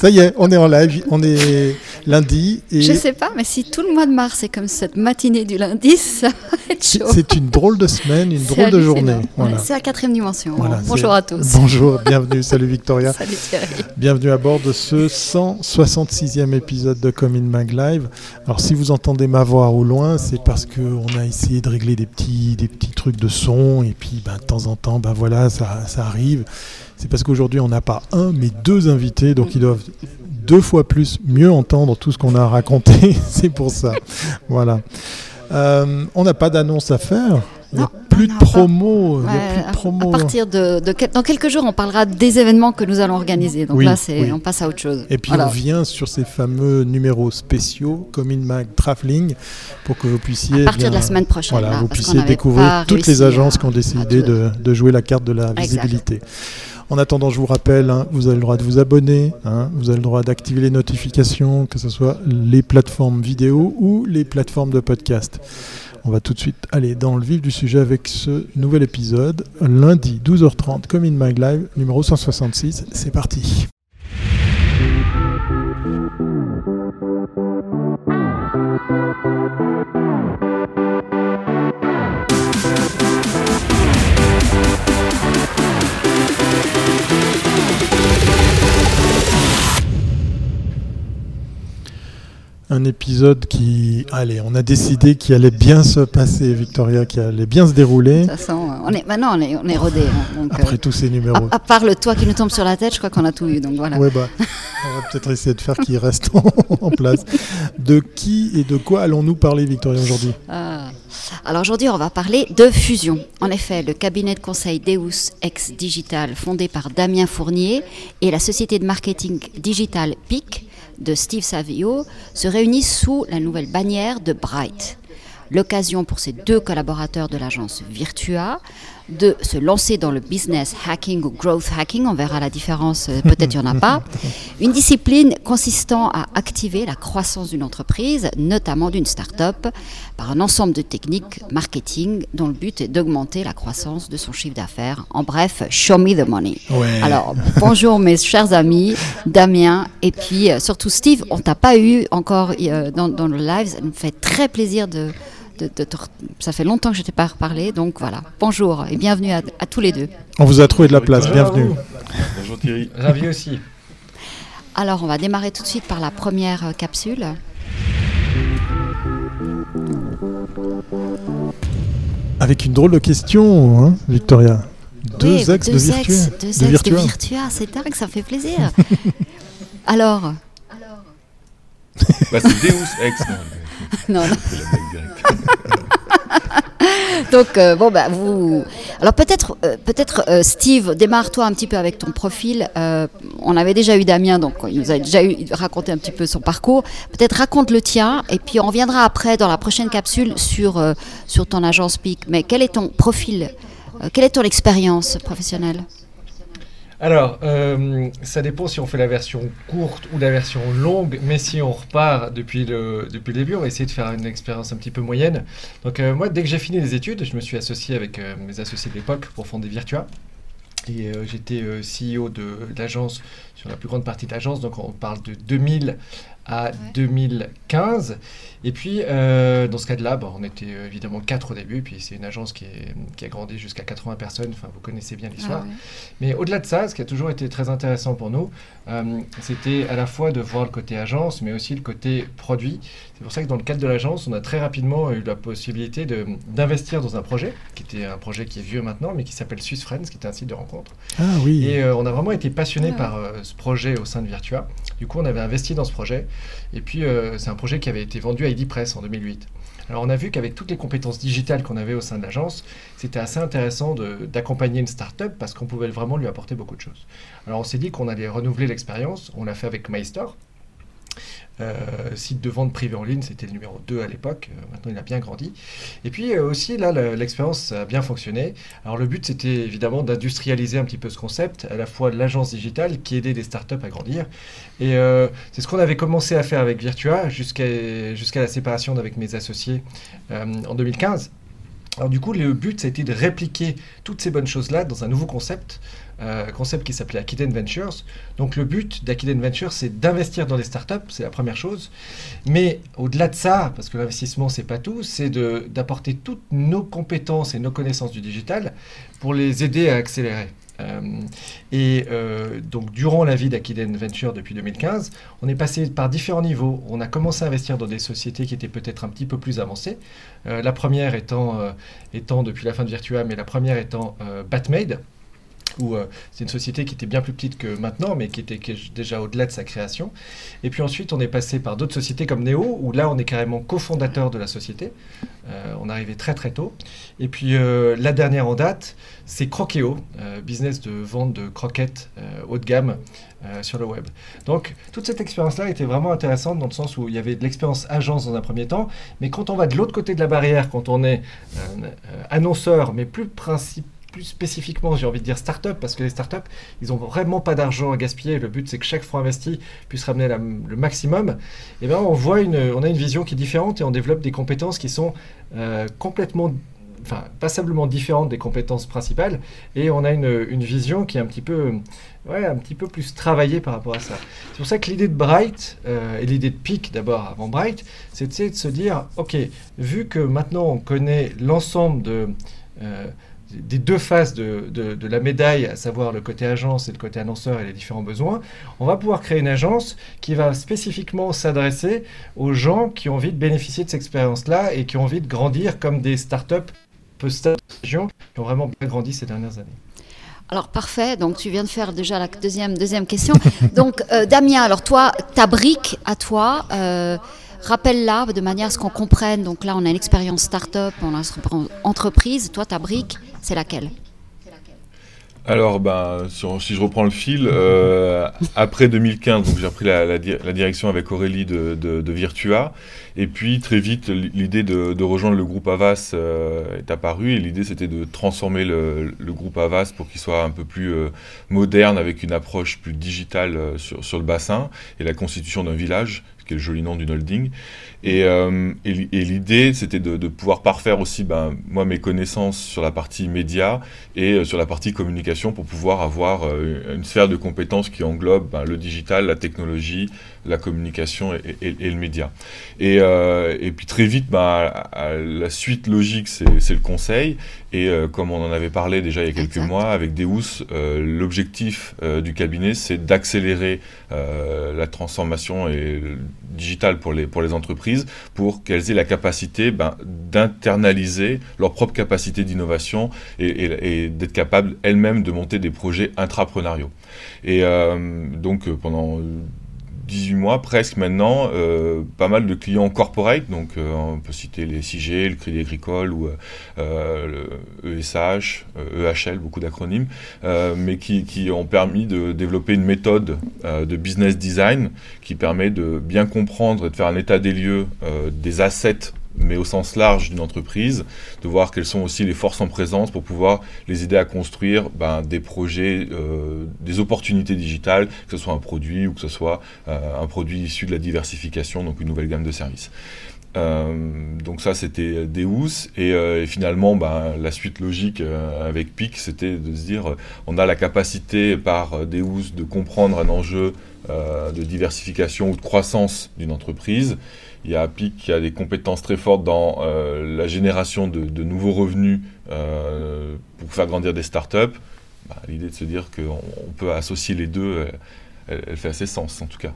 Ça y est, on est en live, on est lundi. Et je sais pas, mais si tout le mois de mars est comme cette matinée du lundi, ça va être chaud. C'est une drôle de semaine, une drôle de journée. Voilà. C'est la quatrième dimension. Bonjour à tous. Bonjour, bienvenue, salut Victoria. salut Thierry. Bienvenue à bord de ce 166e épisode de Comin Mag Live. Alors si vous entendez ma voix au loin, c'est parce qu'on a essayé de régler des petits, des petits trucs de son, et puis ben, de temps en temps, ben, voilà, ça, ça arrive c'est parce qu'aujourd'hui on n'a pas un mais deux invités, donc ils doivent deux fois plus mieux entendre tout ce qu'on a raconté. c'est pour ça. Voilà. Euh, on n'a pas d'annonce à faire. Il n'y a plus de promo. À, partir de, dans quelques jours, on parlera des événements que nous allons organiser. Donc là, on passe à autre chose. Et puis on vient sur ces fameux numéros spéciaux, comme in Mag Traveling, pour que vous puissiez. À partir de la semaine prochaine. Voilà, vous puissiez découvrir toutes les agences qui ont décidé de, de, jouer la carte de la visibilité. En attendant, je vous rappelle, hein, vous avez le droit de vous abonner, hein, vous avez le droit d'activer les notifications, que ce soit les plateformes vidéo ou les plateformes de podcast. On va tout de suite aller dans le vif du sujet avec ce nouvel épisode, lundi 12h30, comme in my live, numéro 166. C'est parti. Un épisode qui, allez, on a décidé qu'il allait bien se passer, Victoria, qui allait bien se dérouler. De toute façon, on est, maintenant on est, on est rodé. Hein, Après euh, tous ces numéros. À, part le toit qui nous tombe sur la tête, je crois qu'on a tout eu. Donc voilà. Ouais, bah, on va peut-être essayer de faire qu'il reste en, place. De qui et de quoi allons-nous parler, Victoria, aujourd'hui? Ah. Alors aujourd'hui, on va parler de fusion. En effet, le cabinet de conseil Deus Ex Digital, fondé par Damien Fournier, et la société de marketing digital PIC de Steve Savio se réunissent sous la nouvelle bannière de Bright. L'occasion pour ces deux collaborateurs de l'agence Virtua de se lancer dans le business hacking ou growth hacking, on verra la différence, euh, peut-être il n'y en a pas, une discipline consistant à activer la croissance d'une entreprise, notamment d'une start-up, par un ensemble de techniques marketing dont le but est d'augmenter la croissance de son chiffre d'affaires. En bref, show me the money. Alors, bonjour mes chers amis, Damien, et puis euh, surtout Steve, on t'a pas eu encore euh, dans, dans le live, ça nous fait très plaisir de ça fait longtemps que je t'ai pas reparlé, donc voilà. Bonjour et bienvenue à, tous les deux. On vous a trouvé de la place, bienvenue. Bonjour Thierry. Ravi aussi. Alors on va démarrer tout de suite par la première euh, capsule. Avec une drôle de question, hein, Victoria. Deux ex de Virtua. Deux ex de Virtua, c'est dingue, ça fait plaisir. Alors. Bah, c'est Deus ex. non, non. Donc euh, bon bah vous alors peut-être euh, peut-être euh, Steve démarre-toi un petit peu avec ton profil. on avait déjà eu Damien donc il nous a déjà raconté un petit peu son parcours. Peut-être raconte le tien et puis on reviendra après dans la prochaine capsule sur sur ton agence PIC. Mais quel est ton profil Quelle est ton expérience professionnelle? Alors, euh, ça dépend si on fait la version courte ou la version longue, mais si on repart depuis le, depuis début, on va essayer de faire une expérience un petit peu moyenne. Donc euh, moi, dès que j'ai fini les études, je me suis associé avec euh, mes associés de l'époque pour fonder Virtua. Et j'étais CEO de, l'agence sur la plus grande partie de l'agence, donc on parle de 2000 à 2015. Et puis, euh, dans ce cas-là, bon, on était euh, évidemment quatre au début, puis c'est une agence qui, est, qui a grandi jusqu'à 80 personnes, enfin, vous connaissez bien l'histoire. Ah Mais au-delà de ça, ce qui a toujours été très intéressant pour nous, euh, c'était à la fois de voir le côté agence, mais aussi le côté produit. C'est pour ça que dans le cadre de l'agence, on a très rapidement eu la possibilité d'investir dans un projet, qui était un projet qui est vieux maintenant, mais qui s'appelle Swiss Friends, qui est un site de rencontre. Ah oui. Et on a vraiment été passionné ah par ce projet au sein de Virtua. Du coup, on avait investi dans ce projet. Et puis, euh, c'est un projet qui avait été vendu à ID Press en 2008. Alors, on a vu qu'avec toutes les compétences digitales qu'on avait au sein de l'agence, c'était assez intéressant d'accompagner une start-up parce qu'on pouvait vraiment lui apporter beaucoup de choses. Alors, on s'est dit qu'on allait renouveler l'expérience. On l'a fait avec MyStore. Euh, site de vente privé en ligne, c'était le numéro 2 à l'époque. Euh, maintenant, il a bien grandi. Et puis euh, aussi, là, l'expérience a bien fonctionné. Alors, le but, c'était évidemment d'industrialiser un petit peu ce concept, à la fois l'agence digitale qui aidait les startups à grandir. Et c'est ce qu'on avait commencé à faire avec Virtua jusqu'à jusqu'à la séparation avec mes associés en 2015. Alors du coup, le but, ça a été de répliquer toutes ces bonnes choses-là dans un nouveau concept un concept qui s'appelait Akiden Ventures. Donc le but d'Akiden Ventures, c'est d'investir dans les startups, c'est la première chose. Mais au-delà de ça, parce que l'investissement, c'est pas tout, c'est d'apporter toutes nos compétences et nos connaissances du digital pour les aider à accélérer. Euh, et euh, donc, durant la vie d'Akiden Venture depuis 2015, on est passé par différents niveaux. On a commencé à investir dans des sociétés qui étaient peut-être un petit peu plus avancées. Euh, la première étant, étant, depuis la fin de Virtua, mais la première étant Batmade où c'est une société qui était bien plus petite que maintenant, mais qui était déjà au-delà de sa création. Et puis ensuite, on est passé par d'autres sociétés comme Neo, où là, on est carrément cofondateur de la société. Euh, on arrivait très très tôt. Et puis euh, la dernière en date, c'est Croqueo, euh, business de vente de croquettes haut de gamme sur le web. Donc toute cette expérience-là était vraiment intéressante dans le sens où il y avait de l'expérience agence dans un premier temps, mais quand on va de l'autre côté de la barrière, quand on est annonceur, mais plus principal plus spécifiquement, j'ai envie de dire start-up, parce que les start-up, ils n'ont vraiment pas d'argent à gaspiller. Le but, c'est que chaque franc investi puisse ramener le maximum. Et bien, on voit une, on a une vision qui est différente et on développe des compétences qui sont euh, complètement, enfin, passablement différentes des compétences principales. Et on a une, une, vision qui est un petit peu, ouais, un petit peu plus travaillée par rapport à ça. C'est pour ça que l'idée de Bright euh, et l'idée de Peak d'abord avant Bright, c'est de se dire, ok, vu que maintenant on connaît l'ensemble de euh, des deux faces de, de, la médaille, à savoir le côté agence et le côté annonceur et les différents besoins, on va pouvoir créer une agence qui va spécifiquement s'adresser aux gens qui ont envie de bénéficier de cette expérience-là et qui ont envie de grandir comme des startups post-région qui ont vraiment bien grandi ces dernières années. Alors parfait, donc tu viens de faire déjà la deuxième, deuxième question. donc euh, Damien, alors toi, ta brique à toi, euh, rappelle-la de manière à ce qu'on comprenne. Donc là, on a une expérience start-up, on a une entreprise. Toi, ta brique, c'est laquelle alors, ben, si, je reprends le fil, euh, après 2015, donc j'ai repris la, direction avec Aurélie de, Virtua, et puis très vite, l'idée de, rejoindre le groupe Avas euh, est apparue, et l'idée c'était de transformer le, groupe Avas pour qu'il soit un peu plus euh, moderne, avec une approche plus digitale sur, le bassin, et la constitution d'un village, qui est le joli nom d'une holding. Et, euh, et, l'idée, c'était de, pouvoir parfaire aussi, ben, moi, mes connaissances sur la partie média et euh, sur la partie communication pour pouvoir avoir euh, une sphère de compétences qui englobe ben, le digital, la technologie, la communication et, le média. Et, et, puis très vite, ben, la suite logique, c'est le conseil. Et comme on en avait parlé déjà il y a quelques mois avec Deus, l'objectif du cabinet, c'est d'accélérer la transformation et digitale pour les, pour les entreprises pour qu'elles aient la capacité ben, d'internaliser leur propre capacité d'innovation et, d'être capables elles-mêmes de monter des projets intrapreneuriaux. Et euh, donc euh, pendant 18 mois presque maintenant, euh, pas mal de clients corporate, donc on peut citer les CIG, le Crédit Agricole ou le ESH, EHL, beaucoup d'acronymes, mais qui, qui, ont permis de développer une méthode de business design qui permet de bien comprendre et de faire un état des lieux euh, des assets mais au sens large d'une entreprise, de voir quelles sont aussi les forces en présence pour pouvoir les aider à construire ben, des projets, euh, des opportunités digitales, que ce soit un produit ou que ce soit euh, un produit issu de la diversification, donc une nouvelle gamme de services. donc ça c'était Deus et, finalement ben, la suite logique avec PIC c'était de se dire on a la capacité par Deus de comprendre un enjeu euh, de diversification ou de croissance d'une entreprise. Il y a PIC qui a des compétences très fortes dans euh, la génération de, nouveaux revenus euh, pour faire grandir des startups. Bah, l'idée de se dire qu'on peut associer les deux, elle fait assez sens en tout cas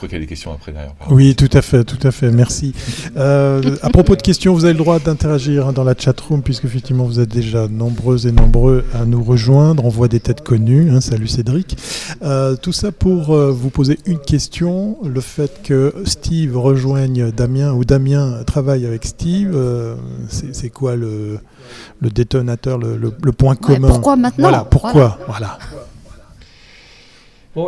crois qu'il y a des questions après d'ailleurs. Oui, tout à fait, tout à fait. Merci. Euh, à propos de questions, vous avez le droit d'interagir hein, dans la chat room puisque effectivement vous êtes déjà nombreux et nombreux à nous rejoindre. On voit des têtes connues. Hein. salut Cédric. Euh, tout ça pour euh, vous poser une question. Le fait que Steve rejoigne Damien ou Damien travaille avec Steve, c'est quoi le, le détonateur, le, point commun? Pourquoi maintenant? Voilà, pourquoi? Voilà.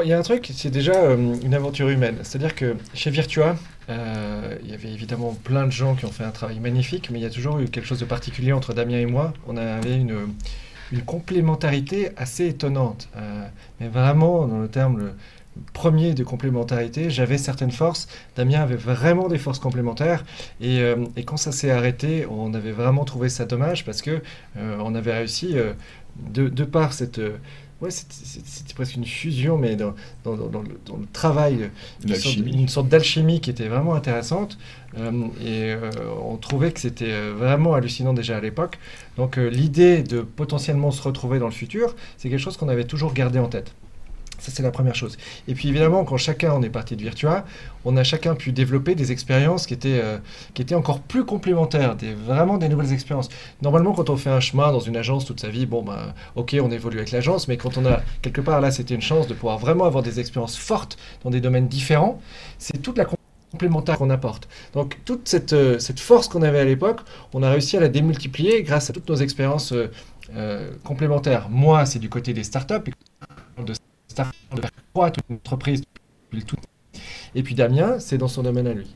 Il y a un truc, c'est déjà euh, une aventure humaine. C'est-à-dire que chez Virtua, euh, il y avait évidemment plein de gens qui ont fait un travail magnifique, mais il y a toujours eu quelque chose de particulier entre Damien et moi. On avait une, complémentarité assez étonnante. Euh, mais vraiment, dans le terme premier de complémentarité. J'avais certaines forces, Damien avait vraiment des forces complémentaires. Et, quand ça s'est arrêté, on avait vraiment trouvé ça dommage parce que on avait réussi, de, par cette... Ouais, c'était presque une fusion, mais dans, dans, dans, le, travail, une sorte, une sorte d'alchimie qui était vraiment intéressante. Euh, et euh, on trouvait que c'était vraiment hallucinant déjà à l'époque. Donc euh, l'idée de potentiellement se retrouver dans le futur, c'est quelque chose qu'on avait toujours gardé en tête. Ça, c'est la première chose. Et puis évidemment, quand chacun en est parti de Virtua, on a chacun pu développer des expériences qui étaient, euh, qui étaient encore plus complémentaires, des, vraiment des nouvelles expériences. Normalement, quand on fait un chemin dans une agence toute sa vie, bon, ben, ok, on évolue avec l'agence, mais quand on a, quelque part, là, c'était une chance de pouvoir vraiment avoir des expériences fortes dans des domaines différents, c'est toute la complémentaire qu'on apporte. Donc toute cette, euh, cette force qu'on avait à l'époque, on a réussi à la démultiplier grâce à toutes nos expériences euh, complémentaires. Moi, c'est du côté des startups, de Et puis Damien, c'est dans son domaine à lui.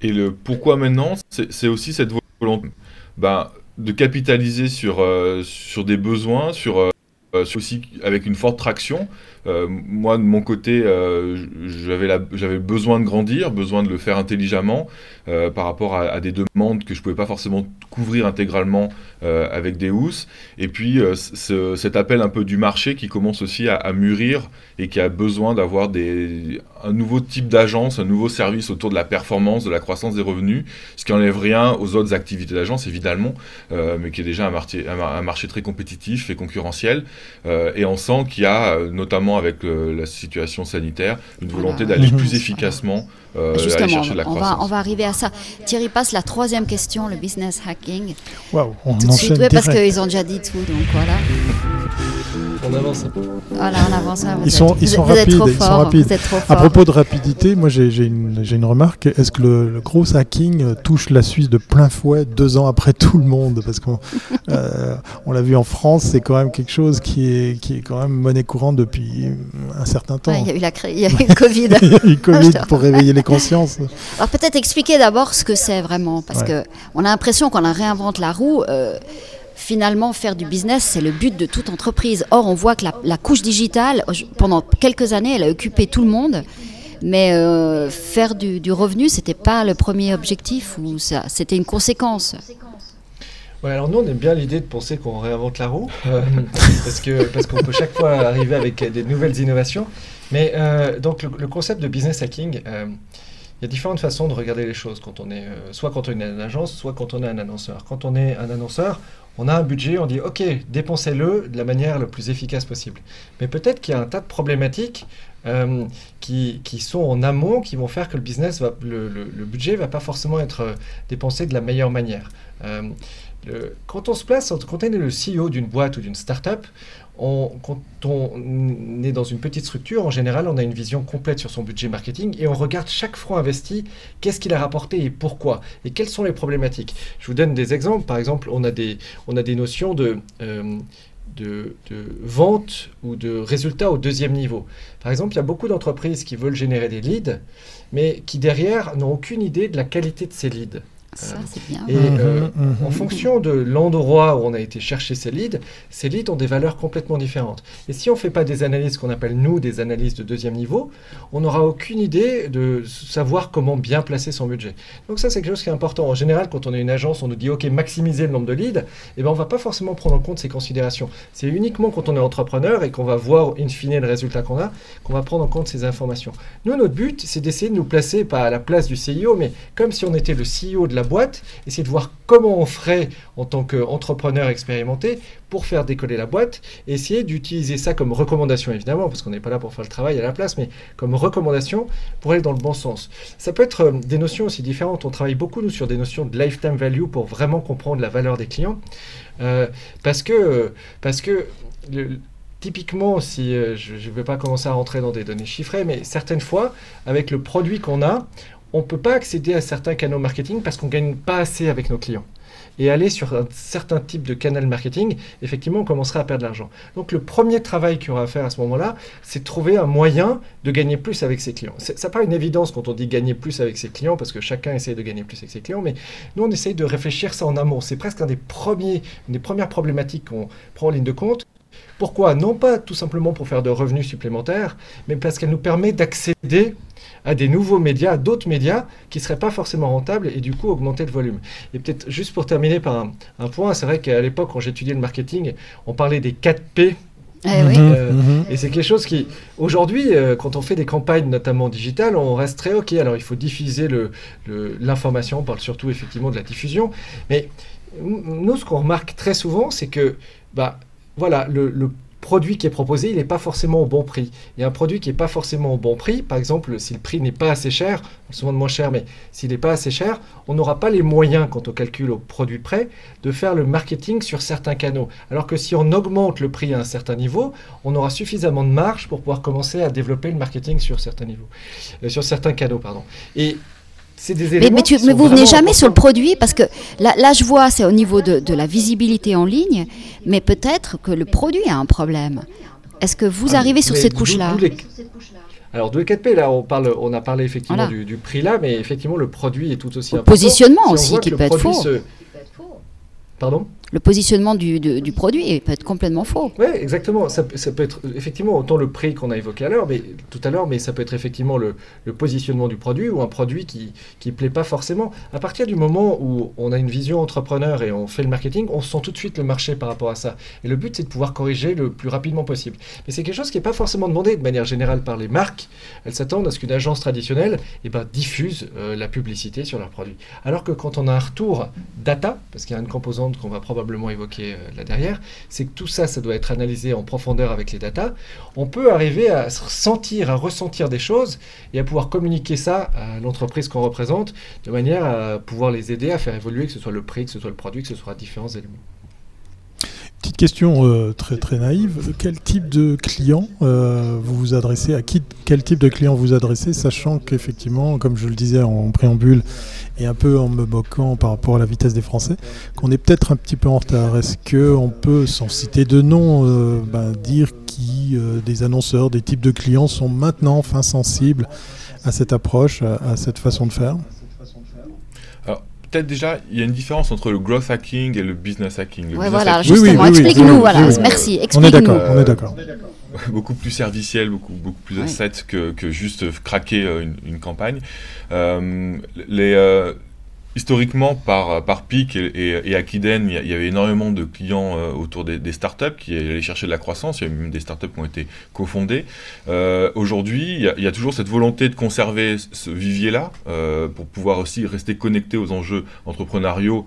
Et le pourquoi maintenant, c'est aussi cette volonté ben, de capitaliser sur, euh, sur des besoins, sur, euh, aussi avec une forte traction. Euh, moi, de mon côté, euh, j'avais besoin de grandir, besoin de le faire intelligemment euh, par rapport à, des demandes que je ne pouvais pas forcément couvrir intégralement avec des housses. Et puis, ce, cet appel un peu du marché qui commence aussi à, mûrir et qui a besoin d'avoir un nouveau type d'agence, un nouveau service autour de la performance, de la croissance des revenus, ce qui n'enlève rien aux autres activités d'agence, évidemment, mais qui est déjà un marché, un marché très compétitif et concurrentiel. et on sent qu'il y a, notamment avec la situation sanitaire, une volonté d'aller plus efficacement euh, Justement, on va, on va arriver à ça. Thierry passe la troisième question, le business hacking. Waouh, on tout de suite, oui, parce qu'ils ont déjà dit tout, donc voilà. On avance un peu. Voilà, on avance. Vous ils, sont, êtes, ils, sont vous rapides, êtes trop ils fort, sont rapides. Vous êtes trop À propos de rapidité, moi j'ai une, une remarque. Est-ce que le, le, gros hacking touche la Suisse de plein fouet deux ans après tout le monde? Parce qu'on euh, on l'a vu en France, c'est quand même quelque chose qui est, qui est quand même monnaie courante depuis un certain temps. Ouais, il y a eu la il y a eu le Covid. il y a eu le Covid pour réveiller les consciences. Alors peut-être expliquer d'abord ce que c'est vraiment, parce Ouais. que on a l'impression qu'on réinvente la roue. euh, finalement, faire du business, c'est le but de toute entreprise. Or, on voit que la, la couche digitale, pendant quelques années, elle a occupé tout le monde. Mais euh, faire du, du revenu, c'était pas le premier objectif, ou ça, c'était une conséquence. Ouais, alors nous, on aime bien l'idée de penser qu'on réinvente la roue, euh, parce que parce qu'on peut chaque fois arriver avec des nouvelles innovations. Mais euh, donc le, le concept de business hacking, euh, il y a différentes façons de regarder les choses quand on est, soit quand on est une agence, soit quand on est un annonceur. Quand on est un annonceur, on a un budget, on dit OK, dépensez-le de la manière la plus efficace possible. Mais peut-être qu'il y a un tas de problématiques euh, qui, qui sont en amont, qui vont faire que le business, va, le, budget va pas forcément être euh, dépensé de la meilleure manière. Euh, quand on se place, quand on est le CEO d'une boîte ou d'une start-up, quand on est dans une petite structure, en général, on a une vision complète sur son budget marketing et on regarde chaque franc investi, qu'est-ce qu'il a rapporté et pourquoi, et quelles sont les problématiques. Je vous donne des exemples. Par exemple, on a des, notions de, euh, de, de vente ou de résultats au deuxième niveau. Par exemple, il y a beaucoup d'entreprises qui veulent générer des leads, mais qui derrière n'ont aucune idée de la qualité de ces leads. Ça, c'est bien. Et Mhm, euh, mhm. en fonction de l'endroit où on a été chercher ces leads, ces leads ont des valeurs complètement différentes. Et si on ne fait pas des analyses qu'on appelle, nous, des analyses de deuxième niveau, on n'aura aucune idée de savoir comment bien placer son budget. Donc ça, c'est quelque chose qui est important. En général, quand on est une agence, on nous dit, OK, maximiser le nombre de leads, eh ben, on ne va pas forcément prendre en compte ces considérations. C'est uniquement quand on est entrepreneur et qu'on va voir, in fine, le résultat qu'on a, qu'on va prendre en compte ces informations. Nous, notre but, c'est d'essayer de nous placer, pas à la place du CIO, mais comme si on était le CEO de la boîte, essayer de voir comment on ferait en tant qu'entrepreneur expérimenté pour faire décoller la boîte, essayer d'utiliser ça comme recommandation, évidemment, parce qu'on n'est pas là pour faire le travail à la place, mais comme recommandation pour aller dans le bon sens. Ça peut être euh, des notions aussi différentes. On travaille beaucoup, nous, sur des notions de lifetime value pour vraiment comprendre la valeur des clients, euh, parce que, parce que Typiquement, si euh, je ne vais pas commencer à rentrer dans des données chiffrées, mais certaines fois, avec le produit qu'on a, on ne peut pas accéder à certains canaux marketing parce qu'on ne gagne pas assez avec nos clients. Et aller sur un certain type de canal marketing, effectivement, on commencerait à perdre de l'argent. Donc le premier travail qu'il y aura à faire à ce moment-là, c'est de trouver un moyen de gagner plus avec ses clients. Ça paraît une évidence quand on dit gagner plus avec ses clients, parce que chacun essaie de gagner plus avec ses clients, mais nous, on essaye de réfléchir ça en amont. C'est presque un des premiers, une des premières problématiques qu'on prend en ligne de compte. Pourquoi? Non pas tout simplement pour faire de revenus supplémentaires, mais parce qu'elle nous permet d'accéder à des nouveaux médias, à d'autres médias qui ne seraient pas forcément rentables et du coup augmenter le volume. Et peut-être juste pour terminer par un, point, c'est vrai qu'à l'époque quand j'étudiais le marketing, on parlait des 4 P. Eh euh, Mhm. Et c'est quelque chose qui, aujourd'hui, euh, quand on fait des campagnes, notamment digitales, on reste très OK. Alors, il faut diffuser le- le- l'information, on parle surtout effectivement de la diffusion. Mais nous, ce qu'on remarque très souvent, c'est que, bah, voilà, le, le produit qui est proposé, il n'est pas forcément au bon prix. A un produit qui n'est pas forcément au bon prix. Par exemple, si le prix n'est pas assez cher, on se moins cher, mais s'il n'est pas assez cher, on n'aura pas les moyens, quand on calcule au produit près, de faire le marketing sur certains canaux. Alors que si on augmente le prix à un certain niveau, on aura suffisamment de marge pour pouvoir commencer à développer le marketing sur certains niveaux, euh, sur certains canaux, pardon. Et c'est des Mais, éléments. mais, tu, mais vous venez jamais sur le produit parce que là, là je vois, c'est au niveau de, de la visibilité en ligne, mais peut-être que le produit a un problème. Est-ce que vous Ah, arrivez sur cette couche-là Alors, de 4P, là, on, parle, on a parlé effectivement Voilà. du, du prix là, mais effectivement, le produit est tout aussi Au important. positionnement Si on aussi, qui peut le être faux. se- Pardon? Le positionnement du, produit peut être complètement faux. Oui, exactement. Ça, peut- être effectivement autant le prix qu'on a évoqué à mais tout à l'heure, mais ça peut être effectivement le, le positionnement du produit ou un produit qui qui plaît pas forcément. À partir du moment où on a une vision entrepreneur et on fait le marketing, on sent tout de suite le marché par rapport à ça. Et le but, c'est de pouvoir corriger le plus rapidement possible. Mais c'est quelque chose qui n'est pas forcément demandé de manière générale par les marques. Elles s'attendent à ce qu'une agence traditionnelle eh ben, diffuse euh, la publicité sur leurs produits. Alors que quand on a un retour data, parce qu'il y a une composante qu'on va probablement évoquer euh, là derrière, c'est que tout ça, ça doit être analysé en profondeur avec les datas. On peut arriver à se sentir, à ressentir des choses et à pouvoir communiquer ça à l'entreprise qu'on représente de manière à pouvoir les aider à faire évoluer, que ce soit le prix, que ce soit le produit, que ce soit différents éléments. Petite question euh, très très naïve. Quel type de client euh, vous vous adressez À qui Quel type de client vous adressez Sachant qu'effectivement, comme je le disais en préambule et un peu en me moquant par rapport à la vitesse des Français, qu'on est peut-être un petit peu en retard. Est-ce qu'on peut, sans citer de nom, euh, ben, dire qui des annonceurs, des types de clients sont maintenant enfin sensibles à cette approche, à cette façon de faire? Peut-être déjà, il y a une différence entre le growth hacking et le business hacking. Le Ouais, business voilà, hacking, Oui, oui, justement, oui, oui, explique-nous, oui, voilà, oui, oui. merci, On est explique-nous. d'accord, on est d'accord. beaucoup plus serviciel, beaucoup, beaucoup plus asset que, que juste craquer euh, une, une campagne. Euh, les, euh, historiquement, par, PIC et, et, Akiden, il y, avait énormément de clients euh, autour des, startups qui allaient chercher de la croissance. Il y a même des startups qui ont été cofondées. Euh, Aujourd'hui, il, y a- toujours cette volonté de conserver ce vivier-là euh, pour pouvoir aussi rester connecté aux enjeux entrepreneuriaux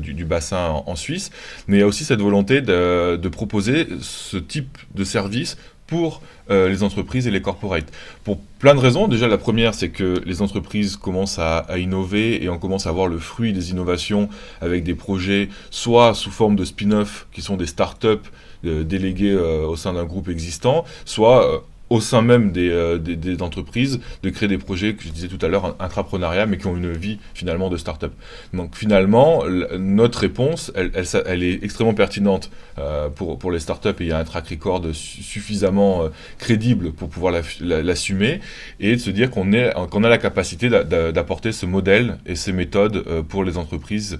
du, bassin en, Suisse. Mais il y a aussi cette volonté de proposer ce type de service pour euh, les entreprises et les corporates. Pour plein de raisons. Déjà, la première, c'est que les entreprises commencent à, innover et on commence à voir le fruit des innovations avec des projets, soit sous forme de spin-off, qui sont des startups euh, déléguées euh, au sein d'un groupe existant, soit au sein même des, euh, des, entreprises, de créer des projets, que je disais tout à l'heure, intrapreneuriat, mais qui ont une vie finalement de start-up. Donc finalement, notre réponse, elle, elle, est extrêmement pertinente euh, pour, pour les startups et il y a un track record su- suffisamment euh, crédible pour pouvoir l'assumer et de se dire qu'on qu'on a la capacité d'a- d'a- d'apporter ce modèle et ces méthodes pour les entreprises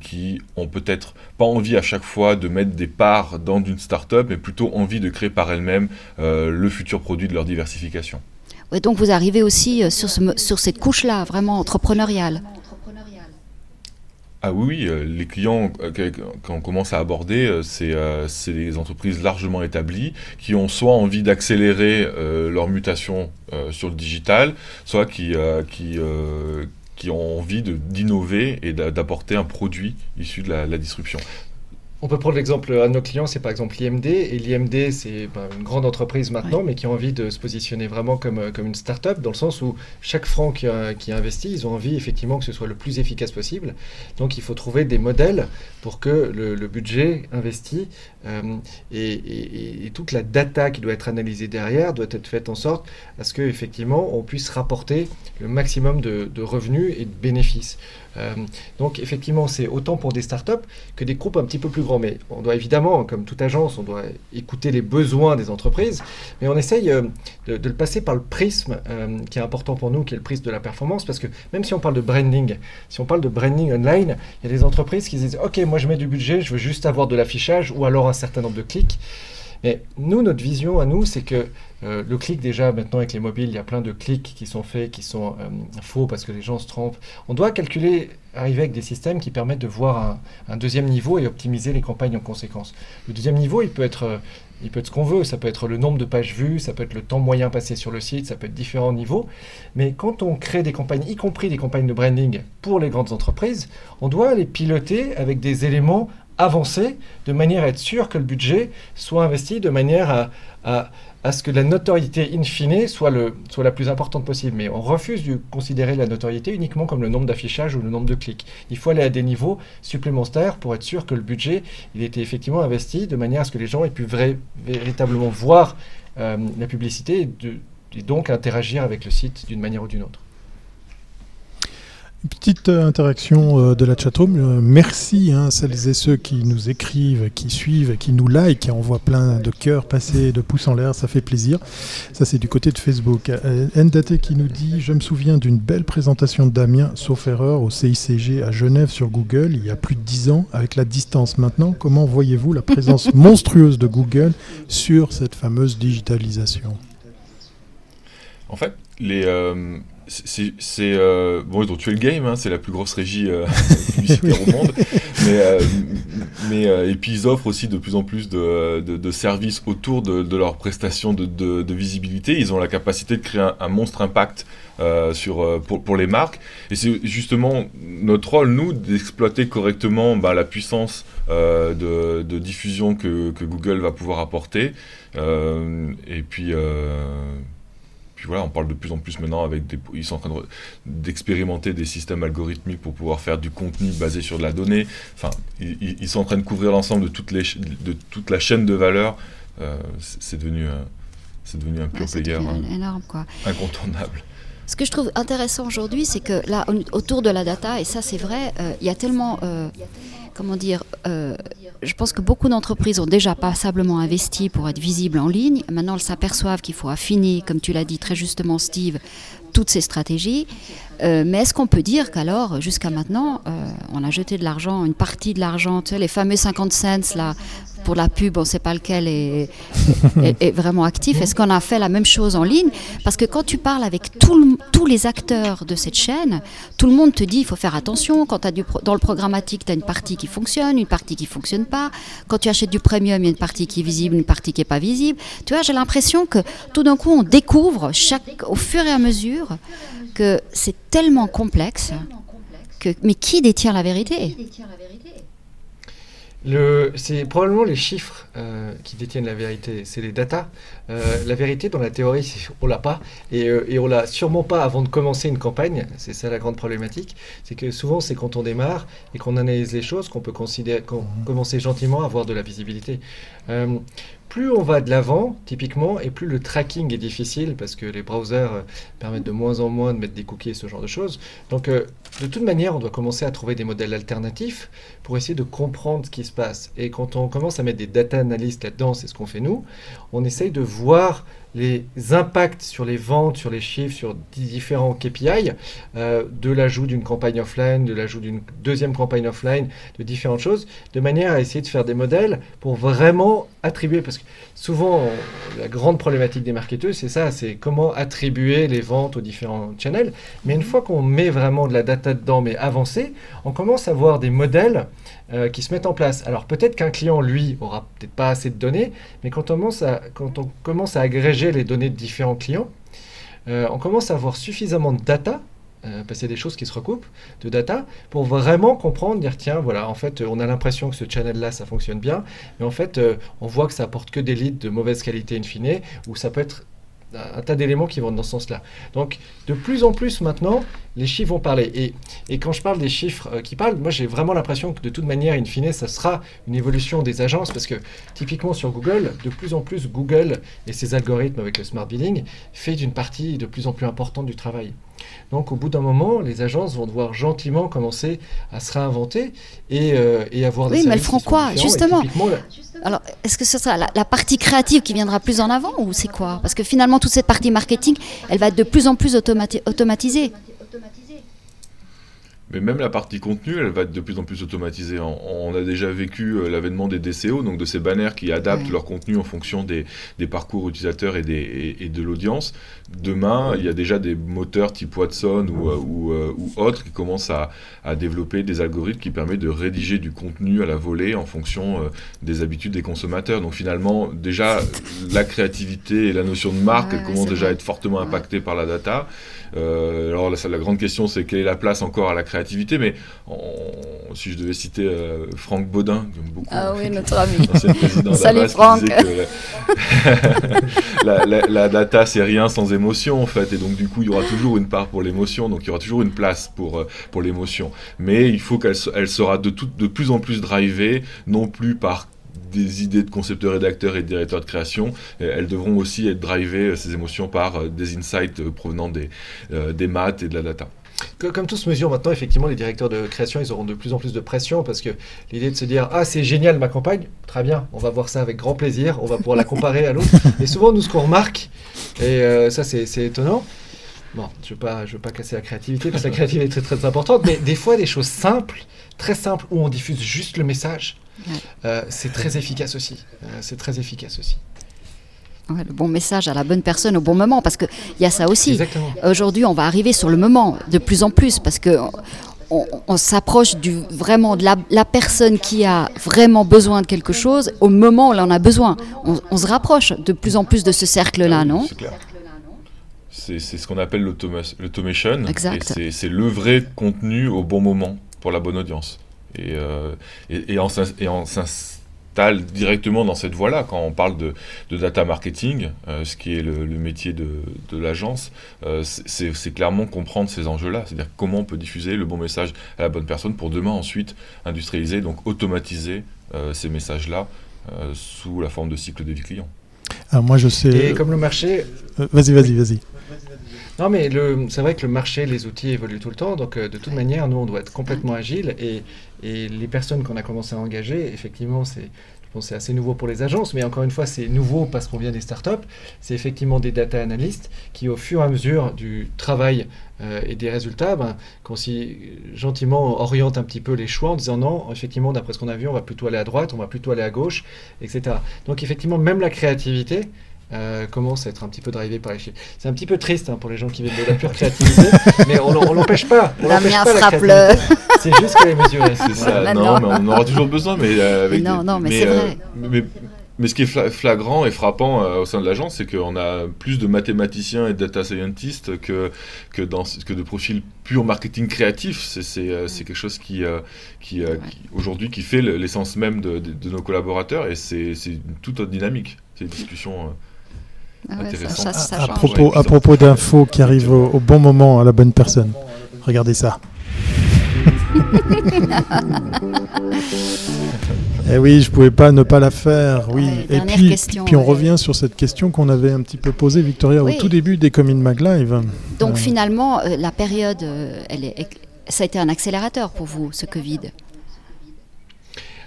qui ont peut-être pas envie à chaque fois de mettre des parts dans une startup, mais plutôt envie de créer par elles-mêmes le futur produit de leur diversification. Donc vous arrivez aussi euh, sur, ce mo- sur cette couche-là, vraiment entrepreneuriale. Ah oui, oui, euh, les clients euh, qu'on commence à aborder, c'est des entreprises largement établies qui ont soit envie d'accélérer leur mutation sur le digital, soit qui, qui, qui ont envie d'innover et d'a- d'apporter un produit issu de la, la disruption. On peut prendre l'exemple, un de nos clients, c'est par exemple l'IMD. Et l'IMD, c'est ben, une grande entreprise maintenant, mais qui a envie de se positionner vraiment comme, euh, comme une start-up, dans le sens où chaque franc qui, a- qui est investi, ils ont envie effectivement que ce soit le plus efficace possible. Donc il faut trouver des modèles pour que le, le budget investi euh, et, et- et toute la data qui doit être analysée derrière doit être faite en sorte à ce qu'effectivement on puisse rapporter le maximum de, de revenus et de bénéfices. Euh, donc effectivement, c'est autant pour des startups que des groupes un petit peu plus grands. Mais on doit évidemment, comme toute agence, on doit écouter les besoins des entreprises, mais on essaye euh, de, le passer par le prisme euh, qui est important pour nous, qui est le prisme de la performance, parce que même si on parle de branding, si on parle de branding online, il y a des entreprises qui disent, OK, moi je mets du budget, je veux juste avoir de l'affichage ou alors un certain nombre de clics. Mais nous, notre vision à nous, c'est que euh, le clic, déjà, maintenant avec les mobiles, il y a plein de clics qui sont faits, qui sont euh, faux parce que les gens se trompent. On doit calculer, arriver avec des systèmes qui permettent de voir un, deuxième niveau et optimiser les campagnes en conséquence. Le deuxième niveau, il peut être, euh, il peut être ce qu'on veut. Ça peut être le nombre de pages vues, ça peut être le temps moyen passé sur le site, ça peut être différents niveaux. Mais quand on crée des campagnes, y compris des campagnes de branding pour les grandes entreprises, on doit les piloter avec des éléments avancés de manière à être sûr que le budget soit investi de manière à ce que la notoriété in fine soit, le, la plus importante possible. Mais on refuse de considérer la notoriété uniquement comme le nombre d'affichages ou le nombre de clics. Il faut aller à des niveaux supplémentaires pour être sûr que le budget il était effectivement investi de manière à ce que les gens aient pu véritablement voir euh, la publicité et donc interagir avec le site d'une manière ou d'une autre. Une petite euh, interaction euh, de la chatroom. Euh, merci à hein, celles et ceux qui nous écrivent, qui suivent, qui nous like, qui envoient plein de cœurs passés, de pouces en l'air, ça fait plaisir. Ça c'est du côté de Facebook. Ndate qui nous dit Je me souviens d'une belle présentation de Damien, sauf erreur, au CICG à Genève sur Google il y a plus de 10 ans, avec la distance. Maintenant, comment voyez-vous la présence monstrueuse de Google sur cette fameuse digitalisation? En fait, les c'est euh, bon ils ont tué le game hein, c'est la plus grosse régie euh, publicitaire au monde. Mais, euh, mais et puis ils offrent aussi de plus en plus de, de, services autour de, de leur prestation de, de, visibilité. Ils ont la capacité de créer un, monstre impact sur, pour, pour, les marques. Et c'est justement notre rôle nous d'exploiter correctement bah, la puissance de, diffusion que, que, Google va pouvoir apporter. Et puis puis voilà, on parle de plus en plus maintenant avec des, ils sont en train d'expérimenter des systèmes algorithmiques pour pouvoir faire du contenu basé sur de la donnée. Enfin, ils, sont en train de couvrir l'ensemble de toutes les de toute la chaîne de valeur. Euh, c'est devenu euh, c'est devenu un pure player hein. énorme quoi. incontournable. Ce que je trouve intéressant aujourd'hui, c'est que là, autour de la data, et ça c'est vrai, euh, il y a tellement comment dire, euh, je pense que beaucoup d'entreprises ont déjà passablement investi pour être visibles en ligne. Maintenant, elles s'aperçoivent qu'il faut affiner, comme tu l'as dit très justement, Steve, toutes ces stratégies. Euh, mais est-ce qu'on peut dire qu'alors, jusqu'à maintenant, euh, on a jeté de l'argent, une partie de l'argent, tu sais, les fameux 50 cents là, pour la pub, on ne sait pas lequel est, est, vraiment actif. Est-ce qu'on a fait la même chose en ligne? Parce que quand tu parles avec tous les acteurs de cette chaîne, tout le monde te dit il faut faire attention. Quand as du, dans le programmatique, tu as une partie qui fonctionne, une partie qui ne fonctionne pas. Quand tu achètes du premium, il y a une partie qui est visible, une partie qui n'est pas visible. Tu vois, j'ai l'impression que tout d'un coup, on découvre chaque, au fur et à mesure que c'est tellement complexe. Que, mais qui détient la vérité? C'est probablement les chiffres euh, qui détiennent la vérité, c'est les datas. Euh, la vérité, dans la théorie, on l'a pas, et, euh, et on l'a sûrement pas avant de commencer une campagne. C'est ça la grande problématique, c'est que souvent c'est quand on démarre et qu'on analyse les choses qu'on peut considérer, commencer gentiment à avoir de la visibilité plus on va de l'avant, typiquement, et plus le tracking est difficile parce que les browsers euh, permettent de moins en moins de mettre des cookies et ce genre de choses. Donc, euh, de toute manière, on doit commencer à trouver des modèles alternatifs pour essayer de comprendre ce qui se passe. Et quand on commence à mettre des data analystes là-dedans, c'est ce qu'on fait nous, on essaye de voir les impacts sur les ventes, sur les chiffres, sur différents KPI, euh, de l'ajout d'une campagne offline, de l'ajout d'une deuxième campagne offline, de différentes choses, de manière à essayer de faire des modèles pour vraiment attribuer, parce que souvent la grande problématique des marketeurs, c'est ça, c'est comment attribuer les ventes aux différents channels. Mais une fois qu'on met vraiment de la data dedans, mais avancée, on commence à voir des modèles euh, qui se mettent en place. Alors peut-être qu'un client, lui, aura peut-être pas assez de données, mais quand on commence à, quand on commence à agréger les données de différents clients, euh, on commence à avoir suffisamment de data euh, parce qu'il y a des choses qui se recoupent, de data, pour vraiment comprendre, dire tiens, voilà, en fait, on a l'impression que ce channel-là, ça fonctionne bien, mais en fait, on voit que ça apporte que des leads de mauvaise qualité in fine, ou ça peut être un tas d'éléments qui vont dans ce sens-là. Donc, de plus en plus maintenant, les chiffres vont parler. Et, et quand je parle des chiffres euh, qui parlent, moi j'ai vraiment l'impression que de toute manière, in fine, ça sera une évolution des agences, parce que typiquement sur Google, de plus en plus, Google et ses algorithmes avec le smart bidding fait une partie de plus en plus importante du travail. Donc au bout d'un moment, les agences vont devoir gentiment commencer à se réinventer et, euh, et avoir des Oui, mais elles feront quoi? Justement. Alors, est-ce que ce sera la, partie créative qui viendra plus en avant ou c'est quoi? Parce que finalement, toute cette partie marketing, elle va être de plus en plus automatisée. Mais même la partie contenu, elle va être de plus en plus automatisée. On, a déjà vécu euh, l'avènement des DCO, donc de ces banners qui adaptent leur contenu en fonction des, parcours utilisateurs et, des, et, de l'audience. Demain, il y a déjà des moteurs type Watson ou, ou, ou autres qui commencent à, à, développer des algorithmes qui permettent de rédiger du contenu à la volée en fonction des habitudes des consommateurs. Donc finalement, déjà, la créativité et la notion de marque commencent déjà à être fortement impactées par la data. Euh, alors la, la, grande question, c'est quelle est la place encore à la créativité Mais si je devais citer euh, Franck Baudin, que beaucoup, ah oui, notre ami. Salut Franck. la, la, la, data, c'est rien sans émotion en fait, et donc du coup, il y aura toujours une part pour l'émotion, donc il y aura toujours une place pour euh, pour l'émotion. Mais il faut qu'elle elle sera de, tout, de plus en plus drivée, non plus par des idées de concepteurs, rédacteurs et directeurs de création, elles devront aussi être drivées, euh, ces émotions, par euh, des insights euh, provenant des, des maths et de la data. Comme tout se mesure maintenant, effectivement, les directeurs de création, ils auront de plus en plus de pression parce que l'idée de se dire Ah, c'est génial ma campagne, très bien, on va voir ça avec grand plaisir, on va pouvoir la comparer à l'autre. Et souvent, nous, ce qu'on remarque, et ça, c'est étonnant, bon, je ne veux, veux, pas casser la créativité parce que la créativité est très très importante, mais des fois, des choses simples, très simples, où on diffuse juste le message, euh, c'est très efficace aussi. Euh, c'est très efficace aussi. le bon message à la bonne personne au bon moment, parce qu'il y a ça aussi. Aujourd'hui, on va arriver sur le moment de plus en plus, parce que on, s'approche du vraiment de la, personne qui a vraiment besoin de quelque chose au moment où elle en a besoin. On, se rapproche de plus en plus de ce cercle-là, non? C'est ce qu'on appelle l'automation. C'est le vrai contenu au bon moment pour la bonne audience. Et, euh, et, et, on s'installe directement dans cette voie-là quand on parle de, data marketing, euh, ce qui est le, métier de, de l'agence, euh, c'est clairement comprendre ces enjeux-là, c'est-à-dire comment on peut diffuser le bon message à la bonne personne pour demain ensuite industrialiser, donc automatiser ces messages-là sous la forme de cycle de vie client. Alors moi je sais. Et comme le marché. vas-y, vas-y, vas-y. Non, mais c'est vrai que le marché, les outils évoluent tout le temps. Donc, de toute manière, nous, on doit être complètement agile. Et et les personnes qu'on a commencé à engager, effectivement, c'est c'est assez nouveau pour les agences, mais encore une fois, c'est nouveau parce qu'on vient des startups. C'est effectivement des data analystes qui, au fur et à mesure du travail euh, et des résultats, ben, si gentiment orientent un petit peu les choix en disant non, effectivement, d'après ce qu'on a vu, on va plutôt aller à droite, on va plutôt aller à gauche, etc. Donc, effectivement, même la créativité, euh, commence à être un petit peu drivé par les chiffres. C'est un petit peu triste hein, pour les gens qui viennent de la pure créativité, mais on, on l'empêche pas. On l'empêche pas la C'est juste qu'elle est mesurée. C'est ça. Non, mais on en aura toujours besoin, mais euh, avec non, non, mais, c'est euh, vrai. Mais, mais, ce qui est flagrant et frappant au sein de l'agence, c'est qu'on a plus de mathématiciens et de data scientists que, que, dans, que de profils pur marketing créatif. C'est quelque chose qui, qui, aujourd'hui, qui fait l'essence même de, de, nos collaborateurs et c'est une toute autre dynamique. Ah à, propos, à propos d'infos qui arrivent au, bon moment à la bonne personne. Regardez ça. Eh oui, je pouvais pas ne pas la faire. Oui. et puis, puis on revient sur cette question qu'on avait un petit peu posée, Victoria, au tout début des Comin Mag Live. Donc euh. finalement, euh, la période, euh, elle est, ça a été un accélérateur pour vous, ce Covid?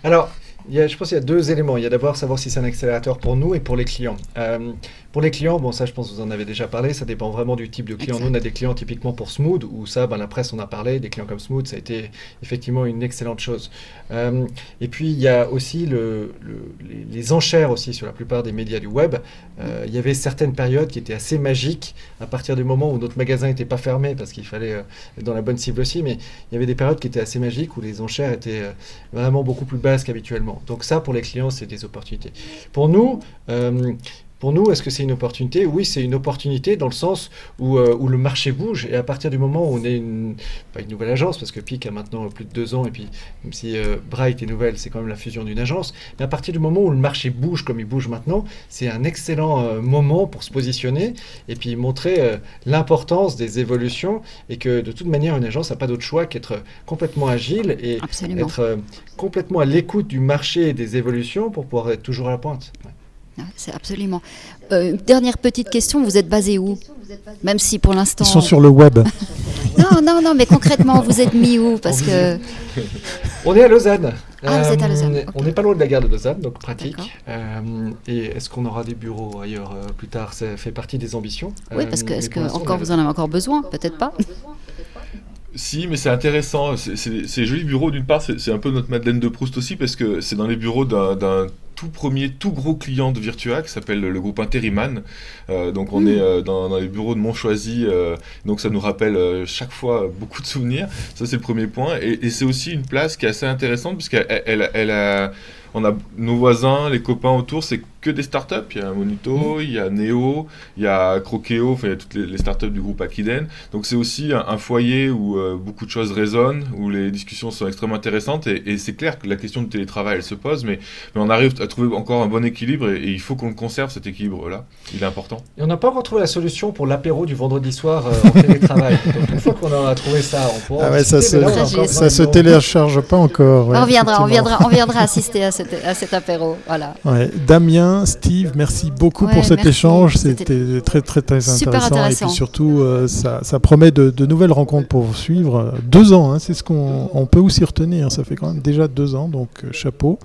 Alors, je pense qu'il y a deux éléments. Il y a d'abord savoir si c'est un accélérateur pour nous et pour les clients. Euh, pour les clients, bon ça je pense que vous en avez déjà parlé, ça dépend vraiment du type de client. Nous on a des clients typiquement pour Smooth, où ça, ben, la presse en a parlé, des clients comme Smooth, ça a été effectivement une excellente chose. Euh, et puis il y a aussi le, les, enchères aussi sur la plupart des médias du web. Euh, il y avait certaines périodes qui étaient assez magiques à partir du moment où notre magasin n'était pas fermé parce qu'il fallait être dans la bonne cible aussi, mais il y avait des périodes qui étaient assez magiques où les enchères étaient vraiment beaucoup plus basses qu'habituellement. Donc ça pour les clients c'est des opportunités. Pour nous, pour nous, est-ce que c'est une opportunité? Oui, c'est une opportunité dans le sens où, euh, où, le marché bouge et à partir du moment où on est une, pas une nouvelle agence, parce que PIC a maintenant plus de deux ans et puis même si euh, Bright est nouvelle, c'est quand même la fusion d'une agence, mais à partir du moment où le marché bouge comme il bouge maintenant, c'est un excellent euh, moment pour se positionner et puis montrer l'importance des évolutions et que de toute manière, une agence n'a pas d'autre choix qu'être complètement agile et être complètement à l'écoute du marché et des évolutions pour pouvoir être toujours à la pointe. C'est absolument. Euh, dernière petite question, vous êtes basé où? Même si pour l'instant. Ils sont sur le web. non, non, non, mais concrètement, vous êtes mis où? Parce que. On est à Lausanne. Ah, vous êtes à Lausanne. Euh, on n'est pas loin de la gare de Lausanne, donc pratique. Euh, et est-ce qu'on aura des bureaux ailleurs plus tard? Ça fait partie des ambitions. Oui, parce que est-ce que encore vous en avez encore besoin? Peut-être pas. Si, mais c'est intéressant. C'est- C'est c'est joli bureau d'une part, c'est c'est un peu notre Madeleine de Proust aussi parce que c'est dans les bureaux d'un d'un tout premier, tout gros client de Virtua qui s'appelle le groupe Interiman. Euh, donc on est euh, dans, dans les bureaux de Montchoisy, euh, donc ça nous rappelle euh, chaque fois beaucoup de souvenirs. Ça c'est le premier point. Et, et c'est aussi une place qui est assez intéressante puisqu'elle elle, elle, elle a... On a nos voisins, les copains autour, c'est que des startups. Il y a Monito, il y a Neo, il y a Croqueo, enfin il y a toutes les, les startups du groupe Akiden. Donc c'est aussi un, un foyer où euh, beaucoup de choses résonnent, où les discussions sont extrêmement intéressantes. Et, et c'est clair que la question du télétravail, elle se pose, mais, mais on arrive à trouver encore un bon équilibre et, et il faut qu'on le conserve cet équilibre-là. Il est important. Et on n'a pas encore trouvé la solution pour l'apéro du vendredi soir euh, en télétravail. Donc une fois qu'on aura trouvé ça, on pourra Ah ouais, ça se, là, ça se télécharge pas encore. ouais, on viendra, on viendra, on viendra assister à cet, à cet apéro. Voilà. Ouais. Damien, Steve, merci beaucoup Ouais, pour cet merci. échange. C'était très très très intéressant. intéressant. Et puis surtout, euh, ça, ça promet de, de nouvelles rencontres pour vous suivre. Deux ans, hein, c'est ce qu'on on peut aussi retenir. Ça fait quand même déjà deux ans, donc euh, chapeau.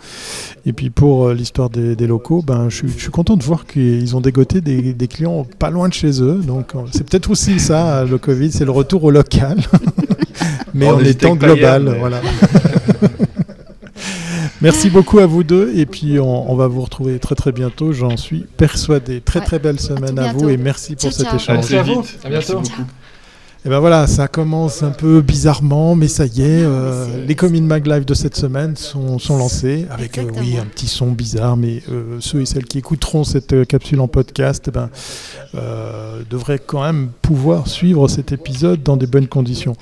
Et puis pour euh, l'histoire des, des locaux, ben, je, suis- je suis content de voir qu'ils ont dégoté des, des clients pas loin de chez eux. Donc euh, c'est peut-être aussi ça, le Covid, c'est le retour au local. mais en étant hier, global. mais- Voilà. Merci beaucoup à vous deux et puis on, on va vous retrouver très très bientôt, j'en suis persuadé. Très Ouais. très belle semaine à, vous et merci pour Ciao, cet échange. Merci très à vous. vite. À Merci bientôt. beaucoup. Et ben voilà, ça commence un peu bizarrement, mais ça y est, euh, les Comin Mag Live de cette semaine sont, sont lancés avec euh, oui un petit son bizarre, mais euh, ceux et celles qui écouteront cette capsule en podcast, eh ben, euh, devraient quand même pouvoir suivre cet épisode dans des bonnes conditions.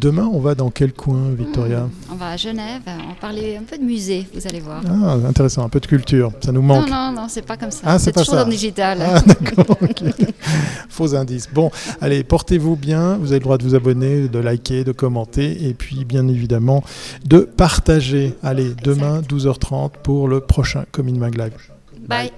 Demain, on va dans quel coin, Victoria On va à Genève, on parlait un peu de musée, vous allez voir. Ah, intéressant, un peu de culture, ça nous manque. Non, non, non, c'est pas comme ça. Ah, c'est toujours ça. dans le digital. Ah, d'accord. Faux indice. Bon, allez, portez-vous bien. Vous avez le droit de vous abonner, de liker, de commenter et puis, bien évidemment, de partager. Allez, demain, 12h30 pour le prochain Comin Mag Live. Bye.